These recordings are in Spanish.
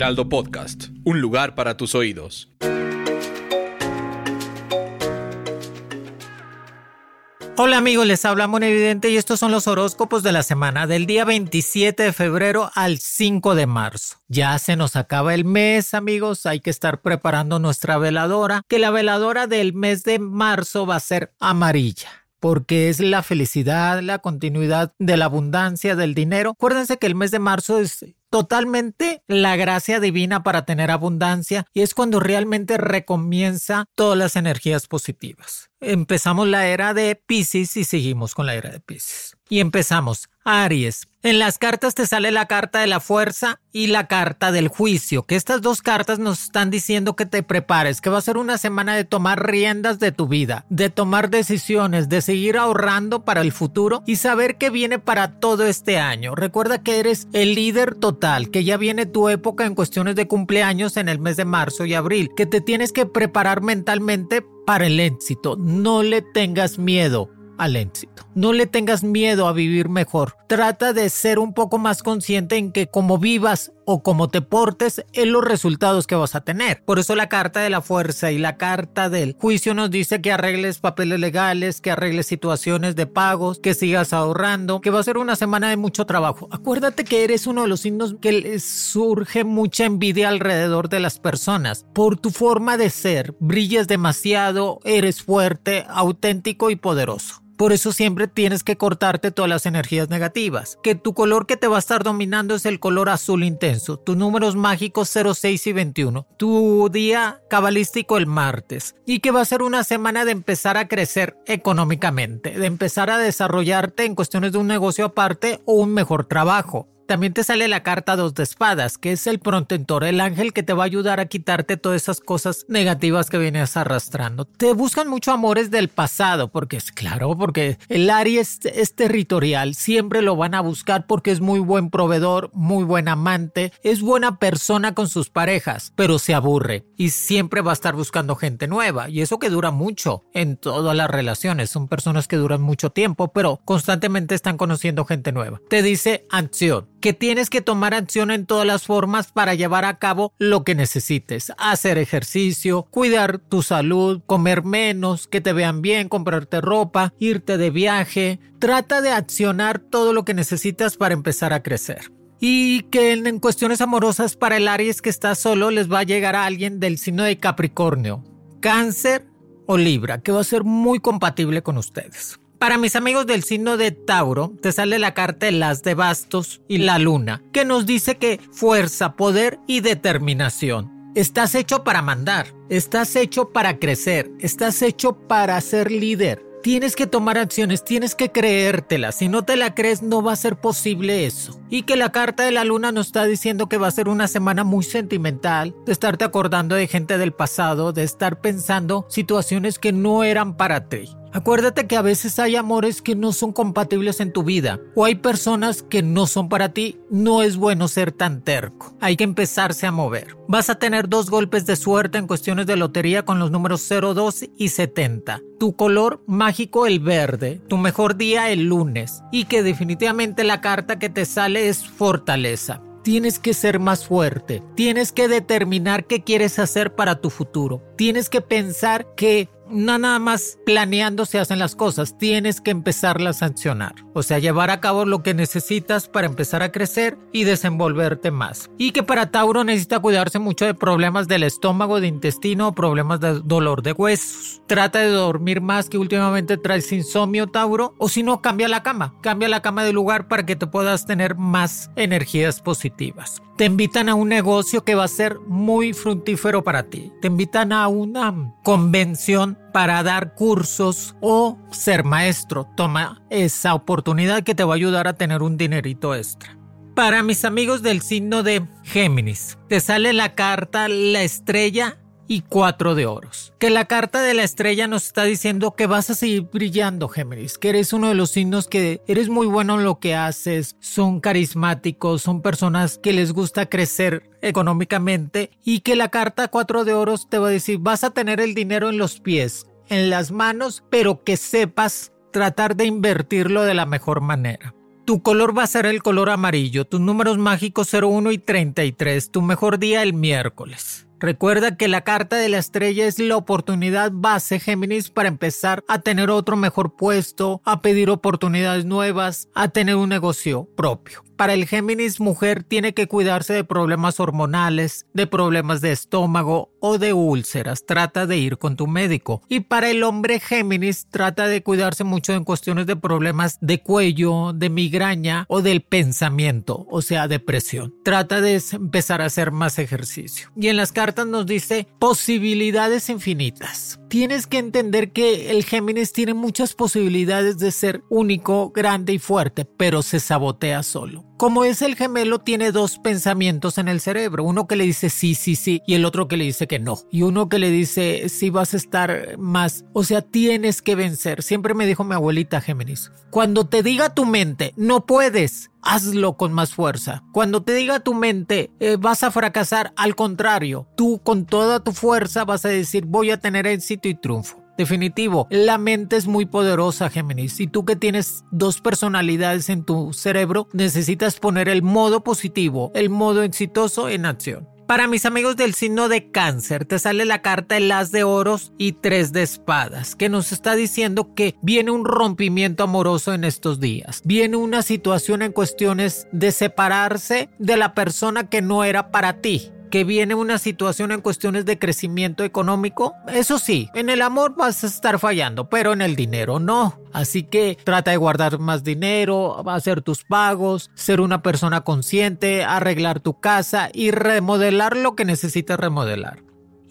Heraldo Podcast, un lugar para tus oídos. Hola amigos, les habla Evidente y estos son los horóscopos de la semana del día 27 de febrero al 5 de marzo. Ya se nos acaba el mes amigos, hay que estar preparando nuestra veladora, que la veladora del mes de marzo va a ser amarilla porque es la felicidad, la continuidad de la abundancia del dinero. Acuérdense que el mes de marzo es totalmente la gracia divina para tener abundancia y es cuando realmente recomienza todas las energías positivas. Empezamos la era de Pisces y seguimos con la era de Pisces. Y empezamos. Aries. En las cartas te sale la carta de la fuerza y la carta del juicio, que estas dos cartas nos están diciendo que te prepares, que va a ser una semana de tomar riendas de tu vida, de tomar decisiones, de seguir ahorrando para el futuro y saber qué viene para todo este año. Recuerda que eres el líder total, que ya viene tu época en cuestiones de cumpleaños en el mes de marzo y abril, que te tienes que preparar mentalmente para el éxito. No le tengas miedo al éxito. No le tengas miedo a vivir mejor. Trata de ser un poco más consciente en que como vivas o como te portes es los resultados que vas a tener. Por eso la carta de la fuerza y la carta del juicio nos dice que arregles papeles legales, que arregles situaciones de pagos, que sigas ahorrando, que va a ser una semana de mucho trabajo. Acuérdate que eres uno de los signos que les surge mucha envidia alrededor de las personas. Por tu forma de ser, brillas demasiado, eres fuerte, auténtico y poderoso. Por eso siempre tienes que cortarte todas las energías negativas. Que tu color que te va a estar dominando es el color azul intenso. Tus números mágicos 06 y 21. Tu día cabalístico el martes. Y que va a ser una semana de empezar a crecer económicamente, de empezar a desarrollarte en cuestiones de un negocio aparte o un mejor trabajo. También te sale la carta dos de espadas, que es el prontentor, el ángel que te va a ayudar a quitarte todas esas cosas negativas que vienes arrastrando. Te buscan mucho amores del pasado, porque es claro, porque el Aries es, territorial, siempre lo van a buscar porque es muy buen proveedor, muy buen amante, es buena persona con sus parejas, pero se aburre y siempre va a estar buscando gente nueva. Y eso que dura mucho en todas las relaciones, son personas que duran mucho tiempo, pero constantemente están conociendo gente nueva. Te dice acción que tienes que tomar acción en todas las formas para llevar a cabo lo que necesites. Hacer ejercicio, cuidar tu salud, comer menos, que te vean bien, comprarte ropa, irte de viaje. Trata de accionar todo lo que necesitas para empezar a crecer. Y que en cuestiones amorosas para el Aries que está solo les va a llegar a alguien del signo de Capricornio, Cáncer o Libra, que va a ser muy compatible con ustedes. Para mis amigos del signo de Tauro, te sale la carta de las de bastos y la luna, que nos dice que fuerza, poder y determinación. Estás hecho para mandar, estás hecho para crecer, estás hecho para ser líder. Tienes que tomar acciones, tienes que creértela. Si no te la crees, no va a ser posible eso. Y que la carta de la luna nos está diciendo que va a ser una semana muy sentimental, de estarte acordando de gente del pasado, de estar pensando situaciones que no eran para ti. Acuérdate que a veces hay amores que no son compatibles en tu vida o hay personas que no son para ti. No es bueno ser tan terco. Hay que empezarse a mover. Vas a tener dos golpes de suerte en cuestiones de lotería con los números 02 y 70. Tu color mágico el verde. Tu mejor día el lunes. Y que definitivamente la carta que te sale es fortaleza. Tienes que ser más fuerte. Tienes que determinar qué quieres hacer para tu futuro. Tienes que pensar que no nada más planeando se hacen las cosas, tienes que empezarlas a sancionar. O sea, llevar a cabo lo que necesitas para empezar a crecer y desenvolverte más. Y que para Tauro necesita cuidarse mucho de problemas del estómago, de intestino o problemas de dolor de huesos. Trata de dormir más que últimamente traes insomnio, Tauro. O si no, cambia la cama. Cambia la cama de lugar para que te puedas tener más energías positivas. Te invitan a un negocio que va a ser muy fructífero para ti. Te invitan a una convención para dar cursos o ser maestro. Toma esa oportunidad que te va a ayudar a tener un dinerito extra. Para mis amigos del signo de Géminis, te sale la carta La Estrella y cuatro de oros. Que la carta de la estrella nos está diciendo que vas a seguir brillando, Géminis, que eres uno de los signos que eres muy bueno en lo que haces, son carismáticos, son personas que les gusta crecer económicamente y que la carta cuatro de oros te va a decir vas a tener el dinero en los pies, en las manos, pero que sepas tratar de invertirlo de la mejor manera. Tu color va a ser el color amarillo, tus números mágicos 01 y 33, tu mejor día el miércoles. Recuerda que la carta de la estrella es la oportunidad base Géminis para empezar a tener otro mejor puesto, a pedir oportunidades nuevas, a tener un negocio propio. Para el Géminis mujer tiene que cuidarse de problemas hormonales, de problemas de estómago o de úlceras. Trata de ir con tu médico. Y para el hombre Géminis trata de cuidarse mucho en cuestiones de problemas de cuello, de migraña o del pensamiento, o sea, depresión. Trata de empezar a hacer más ejercicio. Y en las cartas nos dice posibilidades infinitas. Tienes que entender que el Géminis tiene muchas posibilidades de ser único, grande y fuerte, pero se sabotea solo. Como es el gemelo, tiene dos pensamientos en el cerebro. Uno que le dice sí, sí, sí y el otro que le dice que no. Y uno que le dice sí vas a estar más. O sea, tienes que vencer. Siempre me dijo mi abuelita Géminis. Cuando te diga tu mente, no puedes. Hazlo con más fuerza. Cuando te diga tu mente, eh, vas a fracasar, al contrario, tú con toda tu fuerza vas a decir voy a tener éxito y triunfo. Definitivo, la mente es muy poderosa, Géminis. Y tú que tienes dos personalidades en tu cerebro, necesitas poner el modo positivo, el modo exitoso en acción. Para mis amigos del signo de cáncer, te sale la carta el as de oros y tres de espadas, que nos está diciendo que viene un rompimiento amoroso en estos días. Viene una situación en cuestiones de separarse de la persona que no era para ti que viene una situación en cuestiones de crecimiento económico, eso sí, en el amor vas a estar fallando, pero en el dinero no. Así que trata de guardar más dinero, hacer tus pagos, ser una persona consciente, arreglar tu casa y remodelar lo que necesites remodelar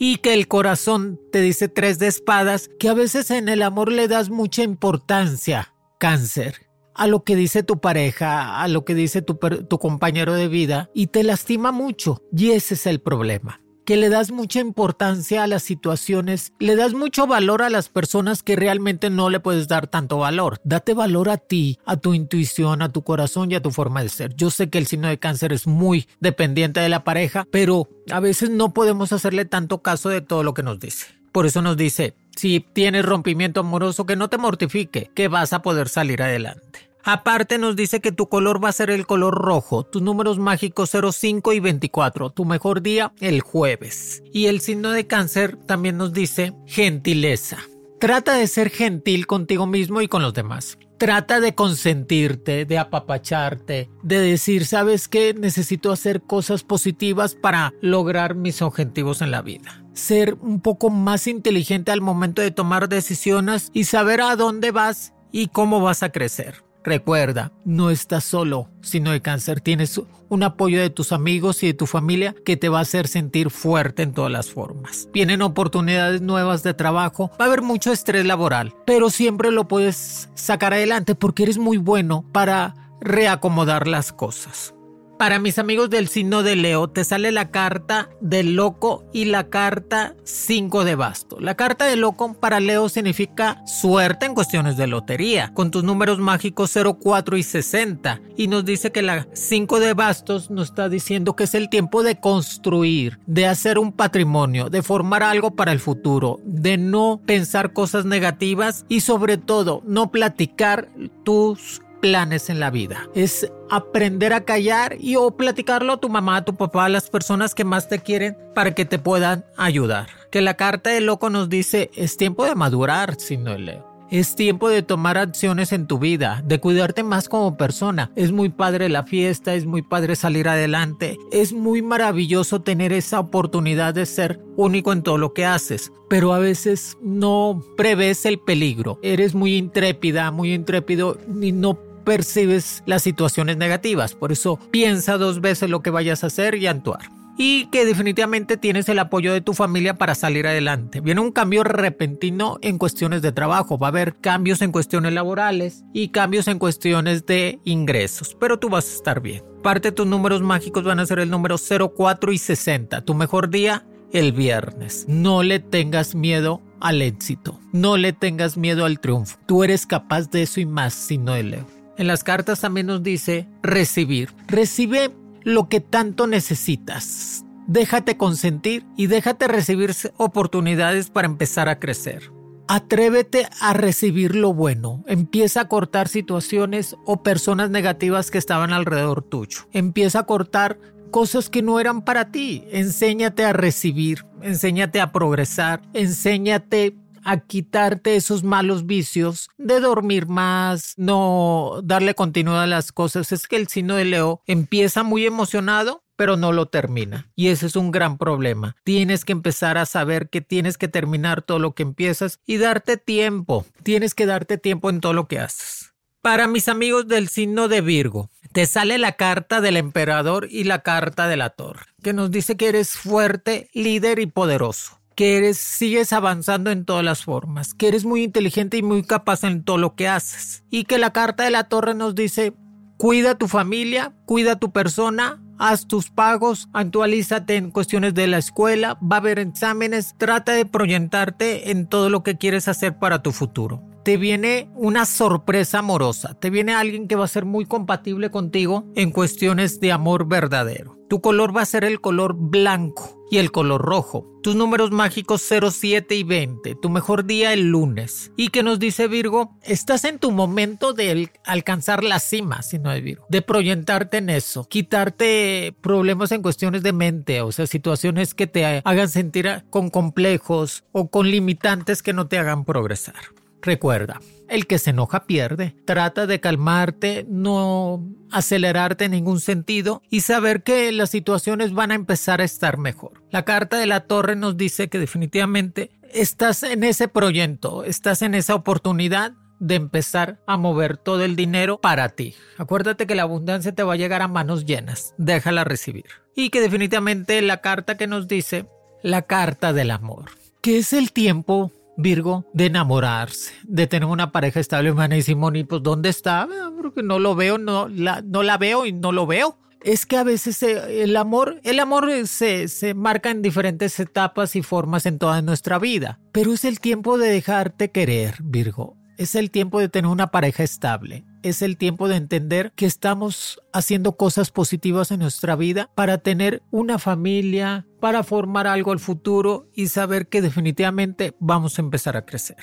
y que el corazón te dice tres de espadas, que a veces en el amor le das mucha importancia. Cáncer a lo que dice tu pareja, a lo que dice tu, compañero de vida y te lastima mucho. Y ese es el problema que le das mucha importancia a las situaciones, le das mucho valor a las personas que realmente no le puedes dar tanto valor. Date valor a ti, a tu intuición, a tu corazón y a tu forma de ser. Yo sé que el signo de cáncer es muy dependiente de la pareja, pero a veces no podemos hacerle tanto caso de todo lo que nos dice. Por eso nos dice, si tienes rompimiento amoroso, que no te mortifique, que vas a poder salir adelante. Aparte nos dice que tu color va a ser el color rojo, tus números mágicos 05 y 24, tu mejor día el jueves. Y el signo de cáncer también nos dice gentileza. Trata de ser gentil contigo mismo y con los demás. Trata de consentirte, de apapacharte, de decir, ¿sabes qué? Necesito hacer cosas positivas para lograr mis objetivos en la vida. Ser un poco más inteligente al momento de tomar decisiones y saber a dónde vas y cómo vas a crecer. Recuerda, no estás solo, sino de cáncer. Tienes un apoyo de tus amigos y de tu familia que te va a hacer sentir fuerte en todas las formas. Vienen oportunidades nuevas de trabajo, va a haber mucho estrés laboral, pero siempre lo puedes sacar adelante porque eres muy bueno para reacomodar las cosas. Para mis amigos del signo de Leo, te sale la carta del loco y la carta 5 de basto. La carta de loco para Leo significa suerte en cuestiones de lotería, con tus números mágicos 04 y 60. Y nos dice que la 5 de bastos nos está diciendo que es el tiempo de construir, de hacer un patrimonio, de formar algo para el futuro, de no pensar cosas negativas y sobre todo no platicar tus planes en la vida. Es aprender a callar y o platicarlo a tu mamá, a tu papá, a las personas que más te quieren para que te puedan ayudar. Que la carta de loco nos dice es tiempo de madurar, si no leo. Es tiempo de tomar acciones en tu vida, de cuidarte más como persona. Es muy padre la fiesta, es muy padre salir adelante, es muy maravilloso tener esa oportunidad de ser único en todo lo que haces, pero a veces no prevés el peligro. Eres muy intrépida, muy intrépido y no percibes las situaciones negativas. Por eso piensa dos veces lo que vayas a hacer y actuar. y que definitivamente tienes el apoyo de tu familia para salir adelante. Viene un cambio repentino en cuestiones de trabajo, va a haber cambios en cuestiones laborales y cambios en cuestiones de ingresos, pero tú vas a estar bien. Parte de tus números mágicos van a ser el número 04 y 60. Tu mejor día el viernes. No le tengas miedo al éxito. No le tengas miedo al triunfo. Tú eres capaz de eso y más si no el. En las cartas también nos dice recibir. Recibe lo que tanto necesitas. Déjate consentir y déjate recibir oportunidades para empezar a crecer. Atrévete a recibir lo bueno. Empieza a cortar situaciones o personas negativas que estaban alrededor tuyo. Empieza a cortar cosas que no eran para ti. Enséñate a recibir, enséñate a progresar, enséñate a quitarte esos malos vicios de dormir más, no darle continuidad a las cosas. Es que el signo de Leo empieza muy emocionado, pero no lo termina. Y ese es un gran problema. Tienes que empezar a saber que tienes que terminar todo lo que empiezas y darte tiempo. Tienes que darte tiempo en todo lo que haces. Para mis amigos del signo de Virgo, te sale la carta del emperador y la carta de la torre, que nos dice que eres fuerte, líder y poderoso, que eres, sigues avanzando en todas las formas, que eres muy inteligente y muy capaz en todo lo que haces, y que la carta de la torre nos dice, cuida tu familia, cuida tu persona, haz tus pagos, actualízate en cuestiones de la escuela, va a haber exámenes, trata de proyectarte en todo lo que quieres hacer para tu futuro te viene una sorpresa amorosa, te viene alguien que va a ser muy compatible contigo en cuestiones de amor verdadero. Tu color va a ser el color blanco y el color rojo. Tus números mágicos 07 y 20. Tu mejor día el lunes. Y que nos dice Virgo, estás en tu momento de alcanzar la cima, si no es Virgo. De proyectarte en eso. Quitarte problemas en cuestiones de mente, o sea, situaciones que te hagan sentir con complejos o con limitantes que no te hagan progresar. Recuerda, el que se enoja pierde. Trata de calmarte, no acelerarte en ningún sentido y saber que las situaciones van a empezar a estar mejor. La carta de la torre nos dice que definitivamente estás en ese proyecto, estás en esa oportunidad de empezar a mover todo el dinero para ti. Acuérdate que la abundancia te va a llegar a manos llenas, déjala recibir. Y que definitivamente la carta que nos dice, la carta del amor, que es el tiempo Virgo, de enamorarse, de tener una pareja estable. Y Simón, pues ¿dónde está? Porque no lo veo, no la, no la veo y no lo veo. Es que a veces eh, el amor, el amor se, se marca en diferentes etapas y formas en toda nuestra vida, pero es el tiempo de dejarte querer, Virgo. Es el tiempo de tener una pareja estable. Es el tiempo de entender que estamos haciendo cosas positivas en nuestra vida para tener una familia, para formar algo al futuro y saber que definitivamente vamos a empezar a crecer.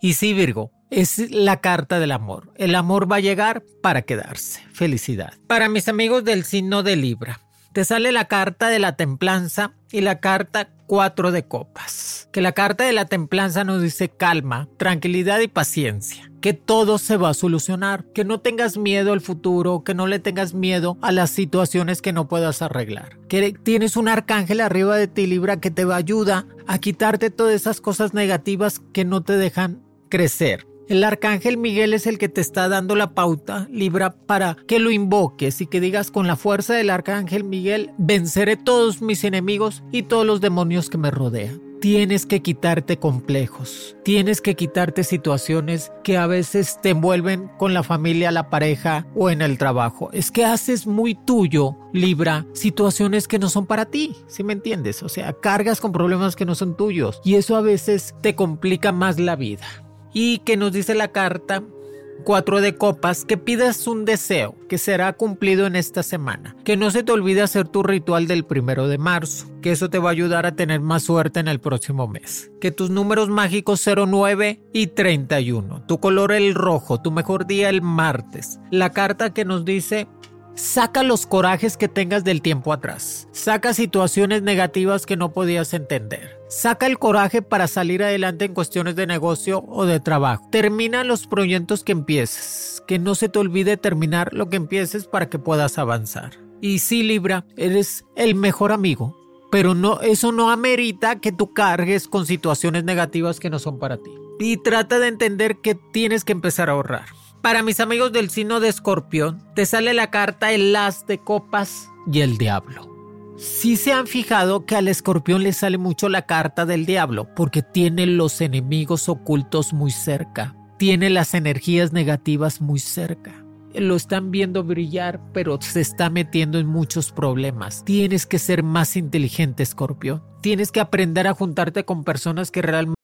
Y sí, Virgo, es la carta del amor. El amor va a llegar para quedarse. Felicidad. Para mis amigos del signo de Libra, te sale la carta de la templanza y la carta cuatro de copas. Que la carta de la templanza nos dice calma, tranquilidad y paciencia. Que todo se va a solucionar. Que no tengas miedo al futuro. Que no le tengas miedo a las situaciones que no puedas arreglar. Que tienes un arcángel arriba de ti, Libra, que te va a ayudar a quitarte todas esas cosas negativas que no te dejan crecer. El arcángel Miguel es el que te está dando la pauta, Libra, para que lo invoques y que digas con la fuerza del arcángel Miguel, venceré todos mis enemigos y todos los demonios que me rodean. Tienes que quitarte complejos, tienes que quitarte situaciones que a veces te envuelven con la familia, la pareja o en el trabajo. Es que haces muy tuyo, Libra, situaciones que no son para ti, ¿sí me entiendes? O sea, cargas con problemas que no son tuyos y eso a veces te complica más la vida y que nos dice la carta cuatro de copas, que pidas un deseo que será cumplido en esta semana. Que no se te olvide hacer tu ritual del primero de marzo, que eso te va a ayudar a tener más suerte en el próximo mes. Que tus números mágicos 09 y 31, tu color el rojo, tu mejor día el martes. La carta que nos dice Saca los corajes que tengas del tiempo atrás. Saca situaciones negativas que no podías entender. Saca el coraje para salir adelante en cuestiones de negocio o de trabajo. Termina los proyectos que empieces. Que no se te olvide terminar lo que empieces para que puedas avanzar. Y sí, Libra, eres el mejor amigo. Pero no, eso no amerita que tú cargues con situaciones negativas que no son para ti. Y trata de entender que tienes que empezar a ahorrar. Para mis amigos del signo de escorpión, te sale la carta el as de copas y el diablo. Si se han fijado que al escorpión le sale mucho la carta del diablo porque tiene los enemigos ocultos muy cerca, tiene las energías negativas muy cerca. Lo están viendo brillar, pero se está metiendo en muchos problemas. Tienes que ser más inteligente, escorpión. Tienes que aprender a juntarte con personas que realmente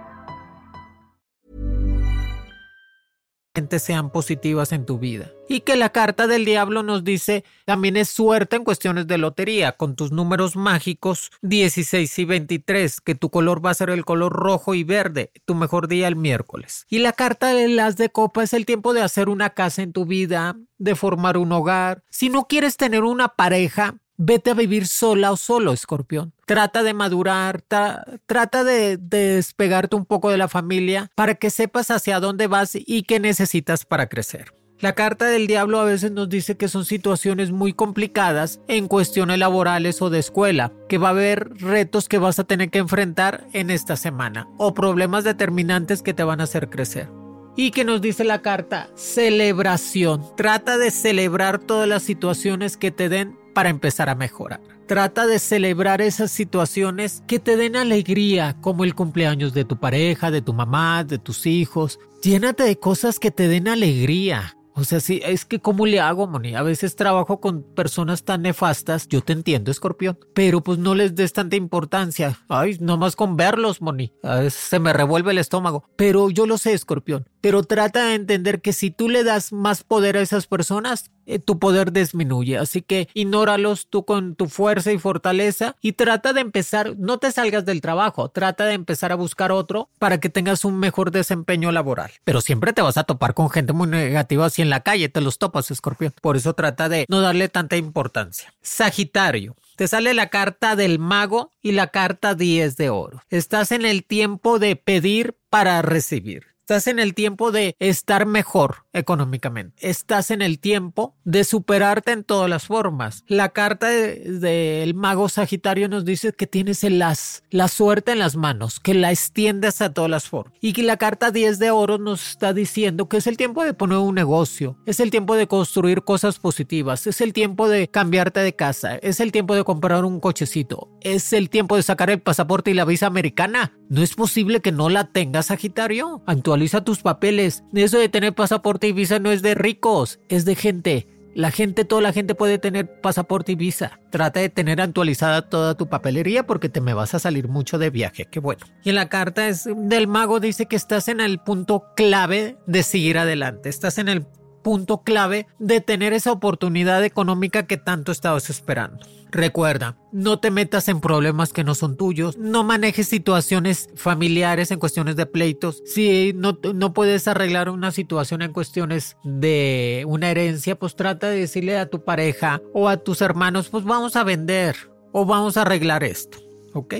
Sean positivas en tu vida. Y que la carta del diablo nos dice también es suerte en cuestiones de lotería, con tus números mágicos 16 y 23, que tu color va a ser el color rojo y verde, tu mejor día el miércoles. Y la carta del as de copa es el tiempo de hacer una casa en tu vida, de formar un hogar. Si no quieres tener una pareja, Vete a vivir sola o solo, escorpión. Trata de madurar, trata de, de, despegarte un poco de la familia para que sepas hacia dónde vas y qué necesitas para crecer. La carta del diablo a veces nos dice que son situaciones muy complicadas en cuestiones laborales o de escuela, que va a haber retos que vas a tener que enfrentar en esta semana o problemas determinantes que te van a hacer crecer. Y que nos dice la carta, celebración. Trata de celebrar todas las situaciones que te den para empezar a mejorar. Trata de celebrar esas situaciones que te den alegría, como el cumpleaños de tu pareja, de tu mamá, de tus hijos. Llénate de cosas que te den alegría. O sea, sí, es que ¿cómo le hago, Moni? A veces trabajo con personas tan nefastas, yo te entiendo, escorpión, pero pues no les des tanta importancia. Ay, nomás con verlos, Moni. A veces se me revuelve el estómago. Pero yo lo sé, escorpión. Pero trata de entender que si tú le das más poder a esas personas, eh, tu poder disminuye. Así que ignóralos tú con tu fuerza y fortaleza y trata de empezar, no te salgas del trabajo, trata de empezar a buscar otro para que tengas un mejor desempeño laboral. Pero siempre te vas a topar con gente muy negativa así en la calle, te los topas, escorpión. Por eso trata de no darle tanta importancia. Sagitario. Te sale la carta del mago y la carta 10 de oro. Estás en el tiempo de pedir para recibir. Estás en el tiempo de estar mejor económicamente. Estás en el tiempo de superarte en todas las formas. La carta del mago Sagitario nos dice que tienes el as, la suerte en las manos, que la extiendes a todas las formas. Y que la carta 10 de oro nos está diciendo que es el tiempo de poner un negocio, es el tiempo de construir cosas positivas, es el tiempo de cambiarte de casa, es el tiempo de comprar un cochecito, es el tiempo de sacar el pasaporte y la visa americana. No es posible que no la tengas Sagitario. Actual actualiza tus papeles. Eso de tener pasaporte y visa no es de ricos, es de gente. La gente, toda la gente puede tener pasaporte y visa. Trata de tener actualizada toda tu papelería porque te me vas a salir mucho de viaje. Qué bueno. Y en la carta es, del mago dice que estás en el punto clave de seguir adelante. Estás en el punto clave de tener esa oportunidad económica que tanto estabas esperando. Recuerda, no te metas en problemas que no son tuyos, no manejes situaciones familiares en cuestiones de pleitos. Si no, no puedes arreglar una situación en cuestiones de una herencia, pues trata de decirle a tu pareja o a tus hermanos, pues vamos a vender o vamos a arreglar esto, ¿ok?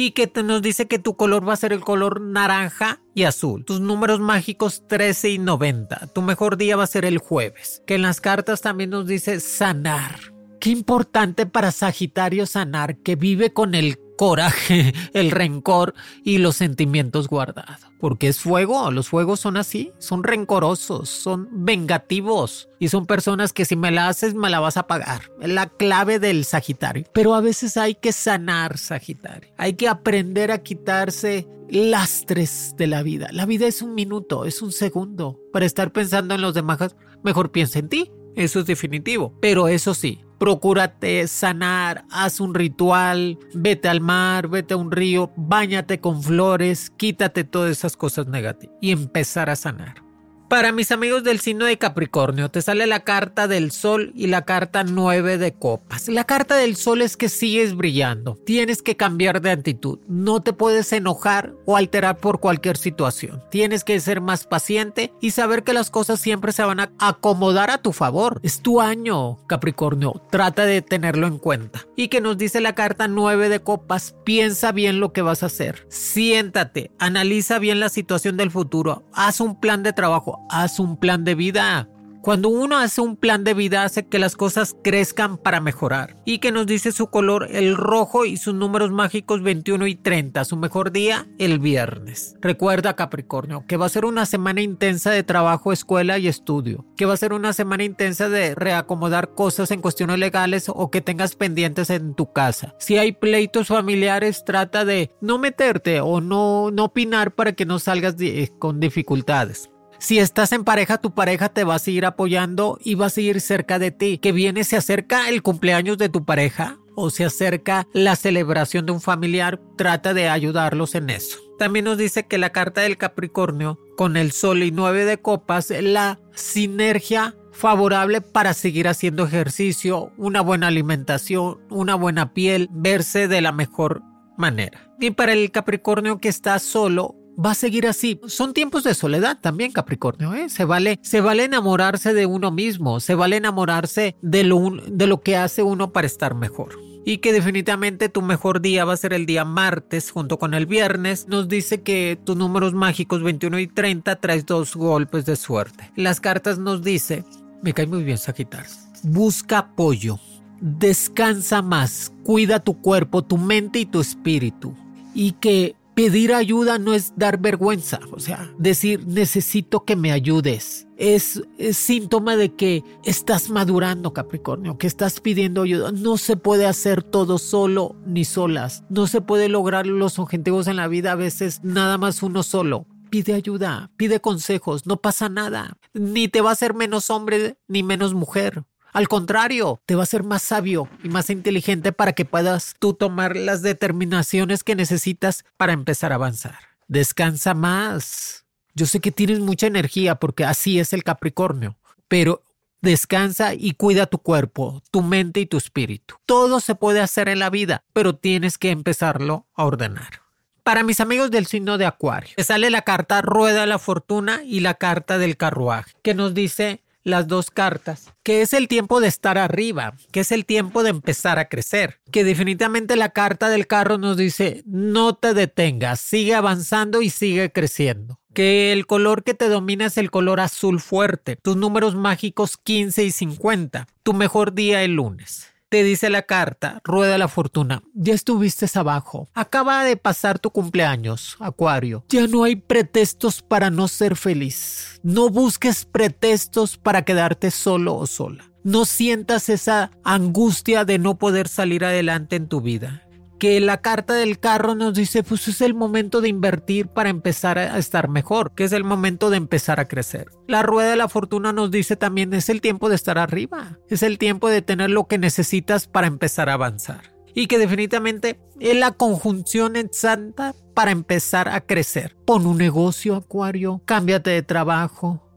Y que nos dice que tu color va a ser el color naranja y azul. Tus números mágicos 13 y 90. Tu mejor día va a ser el jueves. Que en las cartas también nos dice sanar. Qué importante para Sagitario sanar, que vive con el coraje, el rencor y los sentimientos guardados. Porque es fuego, los fuegos son así, son rencorosos, son vengativos y son personas que si me la haces me la vas a pagar. La clave del Sagitario. Pero a veces hay que sanar Sagitario. Hay que aprender a quitarse lastres de la vida. La vida es un minuto, es un segundo. Para estar pensando en los demás, mejor piensa en ti. Eso es definitivo. Pero eso sí, procúrate sanar, haz un ritual, vete al mar, vete a un río, báñate con flores, quítate todas esas cosas negativas y empezar a sanar. Para mis amigos del signo de Capricornio, te sale la carta del sol y la carta 9 de copas. La carta del sol es que sigues brillando. Tienes que cambiar de actitud. No te puedes enojar o alterar por cualquier situación. Tienes que ser más paciente y saber que las cosas siempre se van a acomodar a tu favor. Es tu año, Capricornio. Trata de tenerlo en cuenta. Y que nos dice la carta 9 de copas, piensa bien lo que vas a hacer. Siéntate, analiza bien la situación del futuro. Haz un plan de trabajo haz un plan de vida. Cuando uno hace un plan de vida hace que las cosas crezcan para mejorar. Y que nos dice su color el rojo y sus números mágicos 21 y 30. Su mejor día el viernes. Recuerda Capricornio que va a ser una semana intensa de trabajo, escuela y estudio. Que va a ser una semana intensa de reacomodar cosas en cuestiones legales o que tengas pendientes en tu casa. Si hay pleitos familiares trata de no meterte o no, no opinar para que no salgas con dificultades. Si estás en pareja, tu pareja te va a seguir apoyando y va a seguir cerca de ti. Que viene, se acerca el cumpleaños de tu pareja o se acerca la celebración de un familiar, trata de ayudarlos en eso. También nos dice que la carta del Capricornio con el Sol y nueve de copas, la sinergia favorable para seguir haciendo ejercicio, una buena alimentación, una buena piel, verse de la mejor manera. Y para el Capricornio que está solo, va a seguir así. Son tiempos de soledad también, Capricornio, ¿eh? Se vale, se vale enamorarse de uno mismo, se vale enamorarse de lo, de lo que hace uno para estar mejor y que definitivamente tu mejor día va a ser el día martes junto con el viernes. Nos dice que tus números mágicos 21 y 30 traes dos golpes de suerte. Las cartas nos dice, me cae muy bien Sagitario, busca apoyo, descansa más, cuida tu cuerpo, tu mente y tu espíritu y que Pedir ayuda no es dar vergüenza, o sea, decir necesito que me ayudes. Es, síntoma de que estás madurando, Capricornio, que estás pidiendo ayuda. No se puede hacer todo solo ni solas. No se puede lograr los objetivos en la vida a veces nada más uno solo. Pide ayuda, pide consejos, no pasa nada. Ni te va a hacer menos hombre ni menos mujer. Al contrario, te va a ser más sabio y más inteligente para que puedas tú tomar las determinaciones que necesitas para empezar a avanzar. Descansa más. Yo sé que tienes mucha energía porque así es el Capricornio, pero descansa y cuida tu cuerpo, tu mente y tu espíritu. Todo se puede hacer en la vida, pero tienes que empezarlo a ordenar. Para mis amigos del signo de Acuario, sale la carta Rueda de la Fortuna y la carta del carruaje, que nos dice las dos cartas, que es el tiempo de estar arriba, que es el tiempo de empezar a crecer, que definitivamente la carta del carro nos dice, no te detengas, sigue avanzando y sigue creciendo. Que el color que te domina es el color azul fuerte, tus números mágicos 15 y 50, tu mejor día el lunes. Te dice la carta, rueda la fortuna. Ya estuviste abajo. Acaba de pasar tu cumpleaños, Acuario. Ya no hay pretextos para no ser feliz. No busques pretextos para quedarte solo o sola. No sientas esa angustia de no poder salir adelante en tu vida que la carta del carro nos dice, pues es el momento de invertir para empezar a estar mejor, que es el momento de empezar a crecer. La rueda de la fortuna nos dice también, es el tiempo de estar arriba, es el tiempo de tener lo que necesitas para empezar a avanzar. Y que definitivamente es la conjunción exacta para empezar a crecer. Pon un negocio, Acuario, cámbiate de trabajo,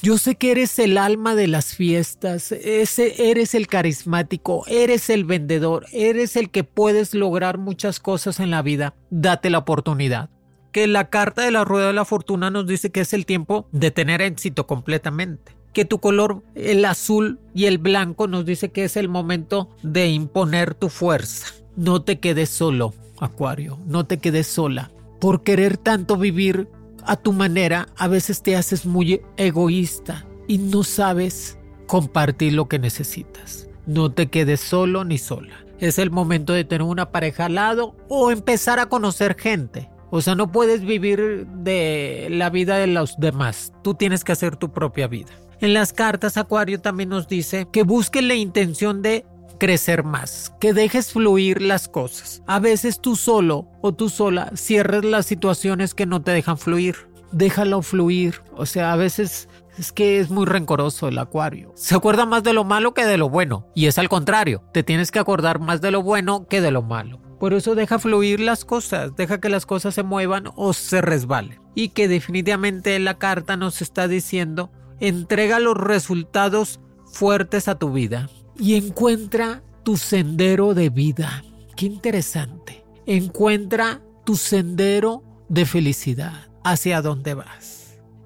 yo sé que eres el alma de las fiestas, ese, eres el carismático, eres el vendedor, eres el que puedes lograr muchas cosas en la vida. Date la oportunidad. Que la carta de la rueda de la fortuna nos dice que es el tiempo de tener éxito completamente. Que tu color, el azul y el blanco, nos dice que es el momento de imponer tu fuerza. No te quedes solo, Acuario, no te quedes sola. Por querer tanto vivir a tu manera, a veces te haces muy egoísta y no sabes compartir lo que necesitas. No te quedes solo ni sola. Es el momento de tener una pareja al lado o empezar a conocer gente. O sea, no puedes vivir de la vida de los demás. Tú tienes que hacer tu propia vida. En las cartas, Acuario también nos dice que busques la intención de crecer más, que dejes fluir las cosas. A veces tú solo o tú sola cierres las situaciones que no te dejan fluir. Déjalo fluir. O sea, a veces es que es muy rencoroso el acuario. Se acuerda más de lo malo que de lo bueno. Y es al contrario. Te tienes que acordar más de lo bueno que de lo malo. Por eso deja fluir las cosas, deja que las cosas se muevan o se resbalen. Y que definitivamente la carta nos está diciendo, entrega los resultados fuertes a tu vida y encuentra tu sendero de vida. Qué interesante. Encuentra tu sendero de felicidad. ¿Hacia dónde vas?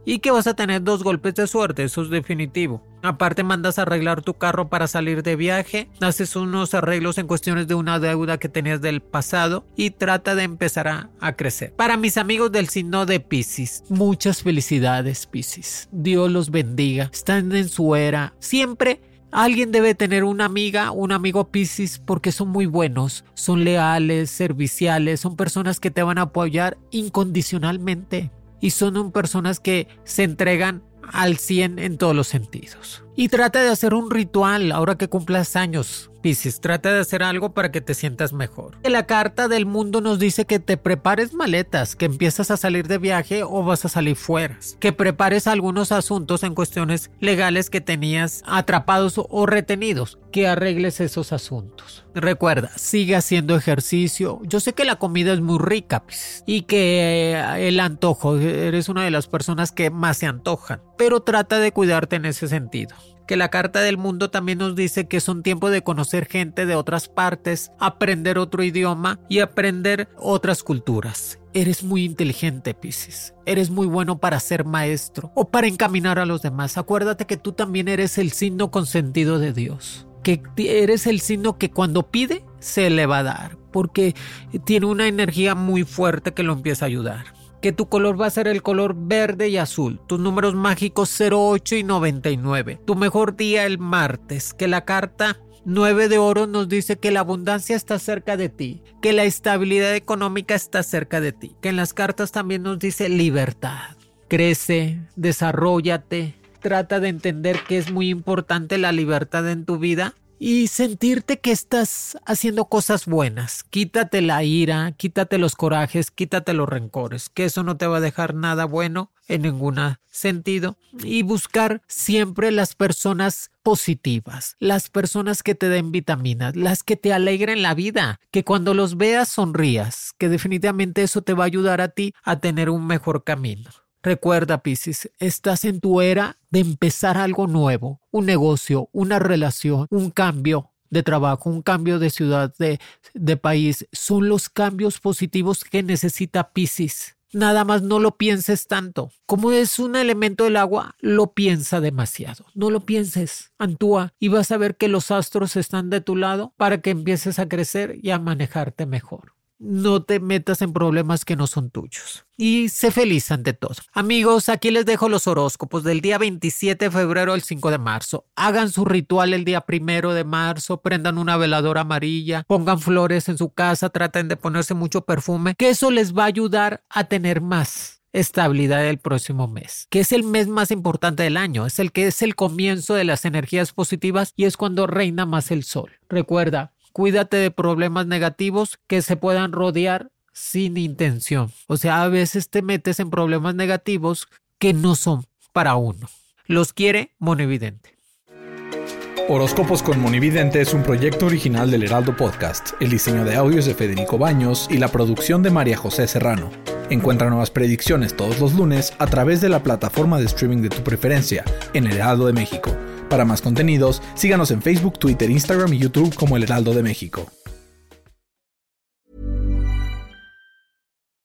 y que vas a tener dos golpes de suerte, eso es definitivo. Aparte mandas a arreglar tu carro para salir de viaje, haces unos arreglos en cuestiones de una deuda que tenías del pasado y trata de empezar a, a crecer. Para mis amigos del signo de Pisces, muchas felicidades Pisces. Dios los bendiga. Están en su era. Siempre Alguien debe tener una amiga, un amigo Pisces, porque son muy buenos, son leales, serviciales, son personas que te van a apoyar incondicionalmente y son personas que se entregan al 100 en todos los sentidos. Y trata de hacer un ritual ahora que cumplas años. Piscis, trata de hacer algo para que te sientas mejor. La carta del mundo nos dice que te prepares maletas, que empiezas a salir de viaje o vas a salir fuera. Que prepares algunos asuntos en cuestiones legales que tenías atrapados o retenidos. Que arregles esos asuntos. Recuerda, sigue haciendo ejercicio. Yo sé que la comida es muy rica Piscis, y que eh, el antojo, eres una de las personas que más se antojan. Pero trata de cuidarte en ese sentido que la Carta del Mundo también nos dice que es un tiempo de conocer gente de otras partes, aprender otro idioma y aprender otras culturas. Eres muy inteligente, Piscis. Eres muy bueno para ser maestro o para encaminar a los demás. Acuérdate que tú también eres el signo consentido de Dios. Que eres el signo que cuando pide se le va a dar. Porque tiene una energía muy fuerte que lo empieza a ayudar que tu color va a ser el color verde y azul, tus números mágicos 08 y 99, tu mejor día el martes, que la carta 9 de oro nos dice que la abundancia está cerca de ti, que la estabilidad económica está cerca de ti, que en las cartas también nos dice libertad. Crece, desarrollate, trata de entender que es muy importante la libertad en tu vida y sentirte que estás haciendo cosas buenas. Quítate la ira, quítate los corajes, quítate los rencores, que eso no te va a dejar nada bueno en ningún sentido. Y buscar siempre las personas positivas, las personas que te den vitaminas, las que te alegren la vida, que cuando los veas sonrías, que definitivamente eso te va a ayudar a ti a tener un mejor camino. Recuerda, Piscis, estás en tu era de empezar algo nuevo, un negocio, una relación, un cambio de trabajo, un cambio de ciudad, de, de país. Son los cambios positivos que necesita Piscis. Nada más no lo pienses tanto. Como es un elemento del agua, lo piensa demasiado. No lo pienses, Antúa, y vas a ver que los astros están de tu lado para que empieces a crecer y a manejarte mejor no te metas en problemas que no son tuyos. Y sé feliz ante todo. Amigos, aquí les dejo los horóscopos del día 27 de febrero al 5 de marzo. Hagan su ritual el día primero de marzo, prendan una veladora amarilla, pongan flores en su casa, traten de ponerse mucho perfume, que eso les va a ayudar a tener más estabilidad el próximo mes, que es el mes más importante del año, es el que es el comienzo de las energías positivas y es cuando reina más el sol. Recuerda, Cuídate de problemas negativos que se puedan rodear sin intención. O sea, a veces te metes en problemas negativos que no son para uno. Los quiere Monividente. Horóscopos con Monividente es un proyecto original del Heraldo Podcast. El diseño de audios de Federico Baños y la producción de María José Serrano. Encuentra nuevas predicciones todos los lunes a través de la plataforma de streaming de tu preferencia en el Heraldo de México. Para más contenidos, síganos en Facebook, Twitter, Instagram y YouTube como El Heraldo de México.